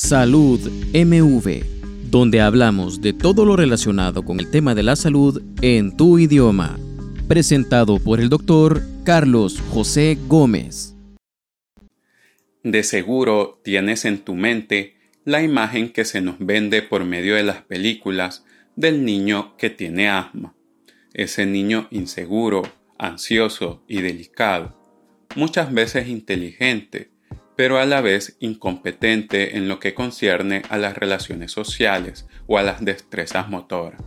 Salud MV, donde hablamos de todo lo relacionado con el tema de la salud en tu idioma. Presentado por el doctor Carlos José Gómez. De seguro tienes en tu mente la imagen que se nos vende por medio de las películas del niño que tiene asma. Ese niño inseguro, ansioso y delicado, muchas veces inteligente, pero a la vez incompetente en lo que concierne a las relaciones sociales o a las destrezas motoras.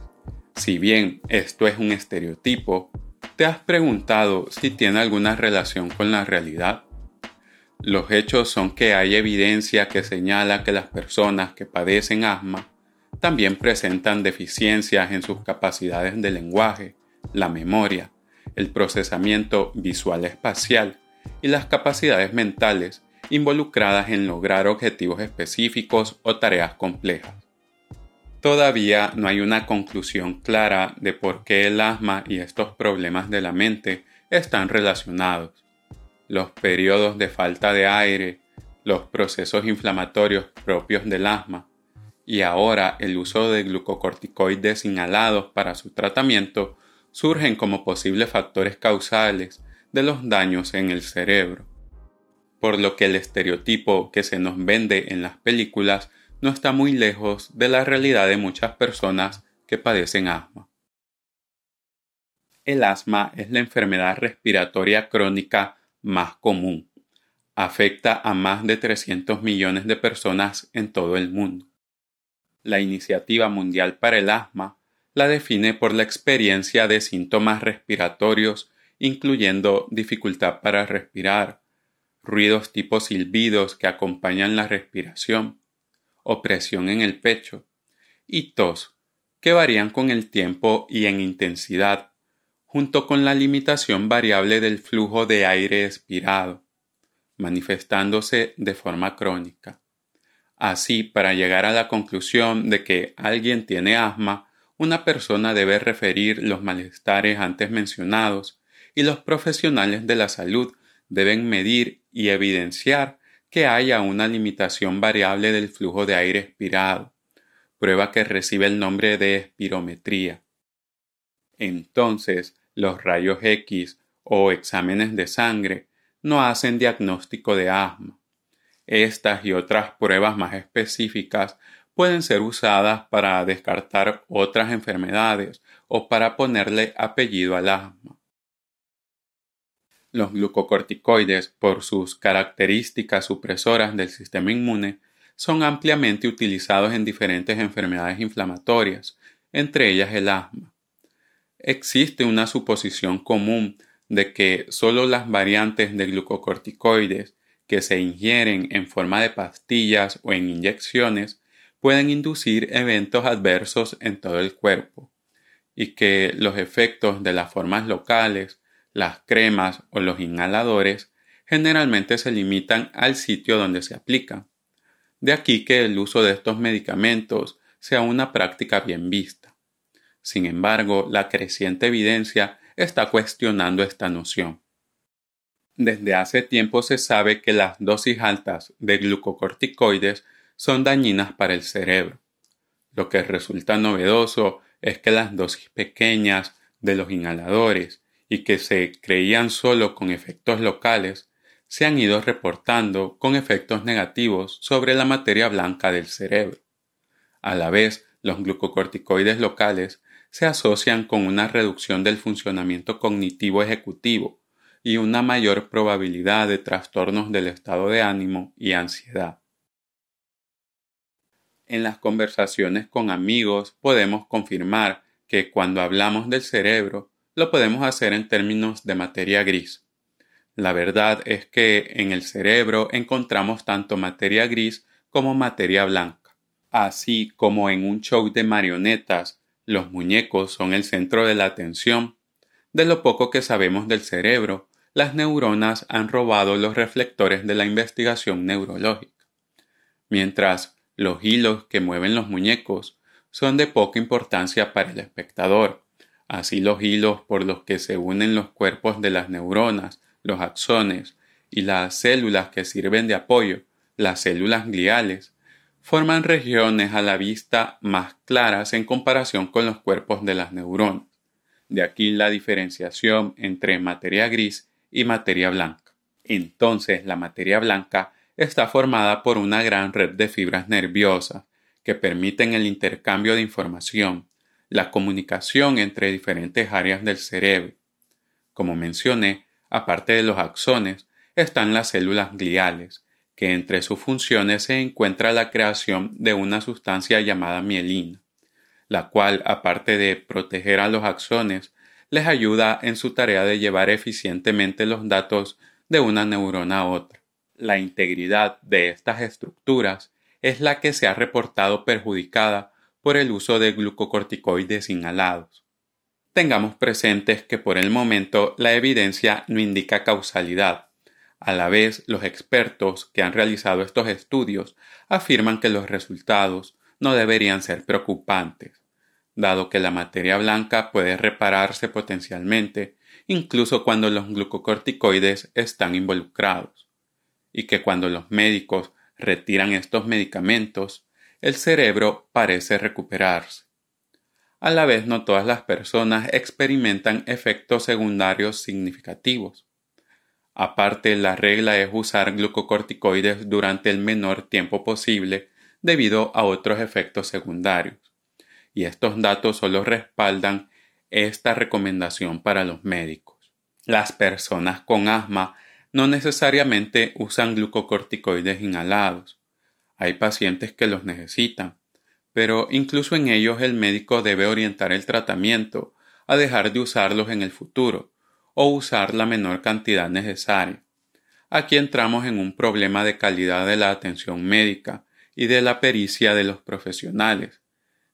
Si bien esto es un estereotipo, ¿te has preguntado si tiene alguna relación con la realidad? Los hechos son que hay evidencia que señala que las personas que padecen asma también presentan deficiencias en sus capacidades de lenguaje, la memoria, el procesamiento visual espacial y las capacidades mentales involucradas en lograr objetivos específicos o tareas complejas. Todavía no hay una conclusión clara de por qué el asma y estos problemas de la mente están relacionados. Los periodos de falta de aire, los procesos inflamatorios propios del asma y ahora el uso de glucocorticoides inhalados para su tratamiento surgen como posibles factores causales de los daños en el cerebro por lo que el estereotipo que se nos vende en las películas no está muy lejos de la realidad de muchas personas que padecen asma. El asma es la enfermedad respiratoria crónica más común. Afecta a más de 300 millones de personas en todo el mundo. La Iniciativa Mundial para el Asma la define por la experiencia de síntomas respiratorios incluyendo dificultad para respirar, ruidos tipo silbidos que acompañan la respiración, opresión en el pecho, y tos, que varían con el tiempo y en intensidad, junto con la limitación variable del flujo de aire expirado, manifestándose de forma crónica. Así, para llegar a la conclusión de que alguien tiene asma, una persona debe referir los malestares antes mencionados y los profesionales de la salud deben medir y evidenciar que haya una limitación variable del flujo de aire expirado, prueba que recibe el nombre de espirometría. Entonces, los rayos X o exámenes de sangre no hacen diagnóstico de asma. Estas y otras pruebas más específicas pueden ser usadas para descartar otras enfermedades o para ponerle apellido al asma. Los glucocorticoides, por sus características supresoras del sistema inmune, son ampliamente utilizados en diferentes enfermedades inflamatorias, entre ellas el asma. Existe una suposición común de que solo las variantes de glucocorticoides que se ingieren en forma de pastillas o en inyecciones pueden inducir eventos adversos en todo el cuerpo, y que los efectos de las formas locales las cremas o los inhaladores generalmente se limitan al sitio donde se aplican. De aquí que el uso de estos medicamentos sea una práctica bien vista. Sin embargo, la creciente evidencia está cuestionando esta noción. Desde hace tiempo se sabe que las dosis altas de glucocorticoides son dañinas para el cerebro. Lo que resulta novedoso es que las dosis pequeñas de los inhaladores y que se creían solo con efectos locales, se han ido reportando con efectos negativos sobre la materia blanca del cerebro. A la vez, los glucocorticoides locales se asocian con una reducción del funcionamiento cognitivo ejecutivo y una mayor probabilidad de trastornos del estado de ánimo y ansiedad. En las conversaciones con amigos podemos confirmar que cuando hablamos del cerebro lo podemos hacer en términos de materia gris. La verdad es que en el cerebro encontramos tanto materia gris como materia blanca. Así como en un show de marionetas los muñecos son el centro de la atención, de lo poco que sabemos del cerebro, las neuronas han robado los reflectores de la investigación neurológica. Mientras los hilos que mueven los muñecos son de poca importancia para el espectador, Así los hilos por los que se unen los cuerpos de las neuronas, los axones y las células que sirven de apoyo, las células gliales, forman regiones a la vista más claras en comparación con los cuerpos de las neuronas. De aquí la diferenciación entre materia gris y materia blanca. Entonces la materia blanca está formada por una gran red de fibras nerviosas que permiten el intercambio de información, la comunicación entre diferentes áreas del cerebro. Como mencioné, aparte de los axones, están las células gliales, que entre sus funciones se encuentra la creación de una sustancia llamada mielina, la cual, aparte de proteger a los axones, les ayuda en su tarea de llevar eficientemente los datos de una neurona a otra. La integridad de estas estructuras es la que se ha reportado perjudicada por el uso de glucocorticoides inhalados. Tengamos presentes que por el momento la evidencia no indica causalidad, a la vez, los expertos que han realizado estos estudios afirman que los resultados no deberían ser preocupantes, dado que la materia blanca puede repararse potencialmente incluso cuando los glucocorticoides están involucrados, y que cuando los médicos retiran estos medicamentos, el cerebro parece recuperarse. A la vez no todas las personas experimentan efectos secundarios significativos Aparte, la regla es usar glucocorticoides durante el menor tiempo posible debido a otros efectos secundarios. Y estos datos solo respaldan esta recomendación para los médicos. Las personas con asma no necesariamente usan glucocorticoides inhalados. Hay pacientes que los necesitan, pero incluso en ellos el médico debe orientar el tratamiento a dejar de usarlos en el futuro, o usar la menor cantidad necesaria. Aquí entramos en un problema de calidad de la atención médica y de la pericia de los profesionales.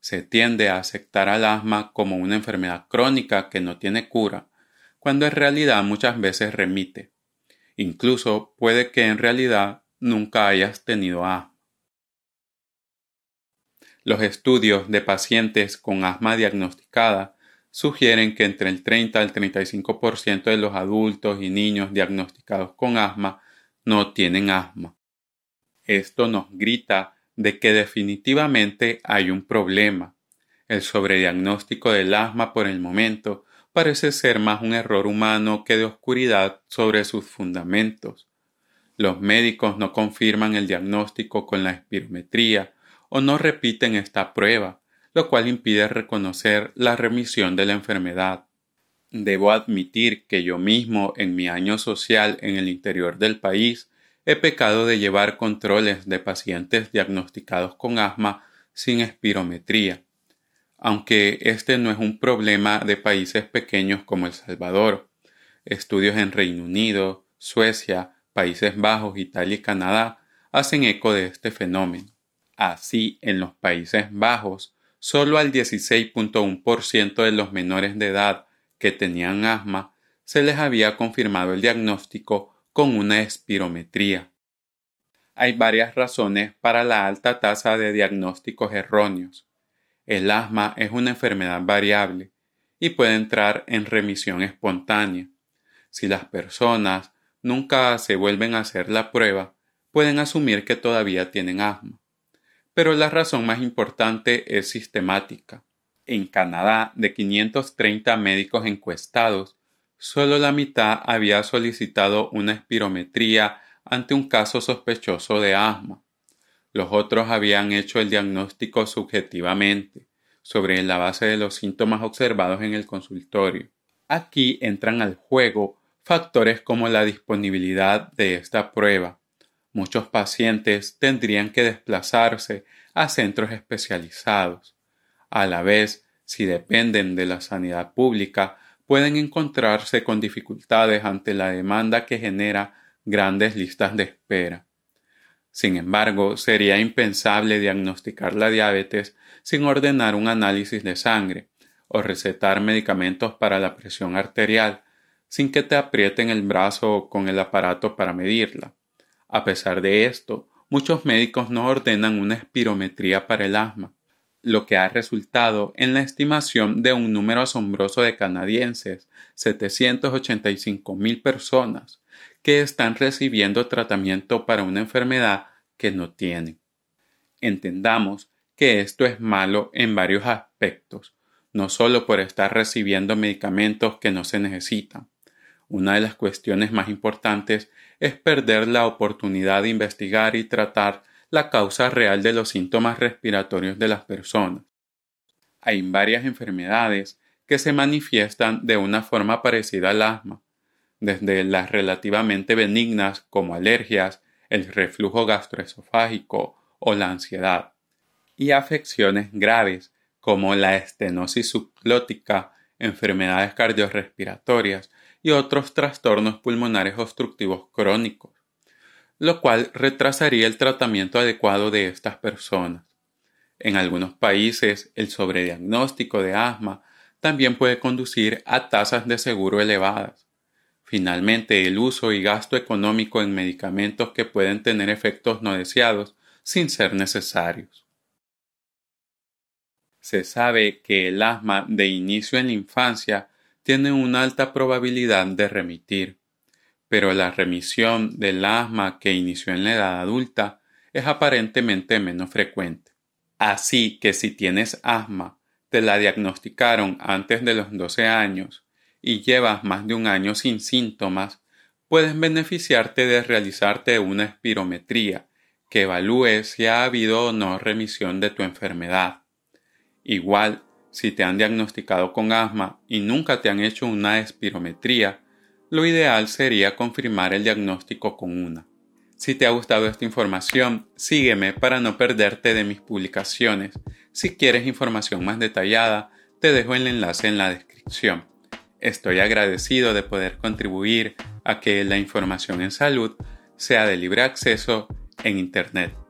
Se tiende a aceptar al asma como una enfermedad crónica que no tiene cura, cuando en realidad muchas veces remite. Incluso puede que en realidad nunca hayas tenido asma. Los estudios de pacientes con asma diagnosticada sugieren que entre el 30 al 35% de los adultos y niños diagnosticados con asma no tienen asma. Esto nos grita de que definitivamente hay un problema. El sobrediagnóstico del asma por el momento parece ser más un error humano que de oscuridad sobre sus fundamentos. Los médicos no confirman el diagnóstico con la espirometría o no repiten esta prueba, lo cual impide reconocer la remisión de la enfermedad. Debo admitir que yo mismo en mi año social en el interior del país he pecado de llevar controles de pacientes diagnosticados con asma sin espirometría, aunque este no es un problema de países pequeños como El Salvador. Estudios en Reino Unido, Suecia, Países Bajos, Italia y Canadá hacen eco de este fenómeno. Así, en los Países Bajos, solo al 16.1% de los menores de edad que tenían asma se les había confirmado el diagnóstico con una espirometría. Hay varias razones para la alta tasa de diagnósticos erróneos. El asma es una enfermedad variable y puede entrar en remisión espontánea. Si las personas nunca se vuelven a hacer la prueba, pueden asumir que todavía tienen asma pero la razón más importante es sistemática. En Canadá, de 530 médicos encuestados, solo la mitad había solicitado una espirometría ante un caso sospechoso de asma. Los otros habían hecho el diagnóstico subjetivamente, sobre la base de los síntomas observados en el consultorio. Aquí entran al juego factores como la disponibilidad de esta prueba, Muchos pacientes tendrían que desplazarse a centros especializados. A la vez, si dependen de la sanidad pública, pueden encontrarse con dificultades ante la demanda que genera grandes listas de espera. Sin embargo, sería impensable diagnosticar la diabetes sin ordenar un análisis de sangre o recetar medicamentos para la presión arterial sin que te aprieten el brazo con el aparato para medirla. A pesar de esto, muchos médicos no ordenan una espirometría para el asma, lo que ha resultado en la estimación de un número asombroso de canadienses, 785 mil personas, que están recibiendo tratamiento para una enfermedad que no tienen. Entendamos que esto es malo en varios aspectos, no solo por estar recibiendo medicamentos que no se necesitan. Una de las cuestiones más importantes es perder la oportunidad de investigar y tratar la causa real de los síntomas respiratorios de las personas. Hay varias enfermedades que se manifiestan de una forma parecida al asma, desde las relativamente benignas como alergias, el reflujo gastroesofágico o la ansiedad, y afecciones graves como la estenosis subclótica, enfermedades cardiorrespiratorias y otros trastornos pulmonares obstructivos crónicos, lo cual retrasaría el tratamiento adecuado de estas personas. En algunos países, el sobrediagnóstico de asma también puede conducir a tasas de seguro elevadas. Finalmente, el uso y gasto económico en medicamentos que pueden tener efectos no deseados sin ser necesarios. Se sabe que el asma de inicio en la infancia tiene una alta probabilidad de remitir, pero la remisión del asma que inició en la edad adulta es aparentemente menos frecuente. Así que si tienes asma, te la diagnosticaron antes de los 12 años y llevas más de un año sin síntomas, puedes beneficiarte de realizarte una espirometría que evalúe si ha habido o no remisión de tu enfermedad. Igual, si te han diagnosticado con asma y nunca te han hecho una espirometría, lo ideal sería confirmar el diagnóstico con una. Si te ha gustado esta información, sígueme para no perderte de mis publicaciones. Si quieres información más detallada, te dejo el enlace en la descripción. Estoy agradecido de poder contribuir a que la información en salud sea de libre acceso en Internet.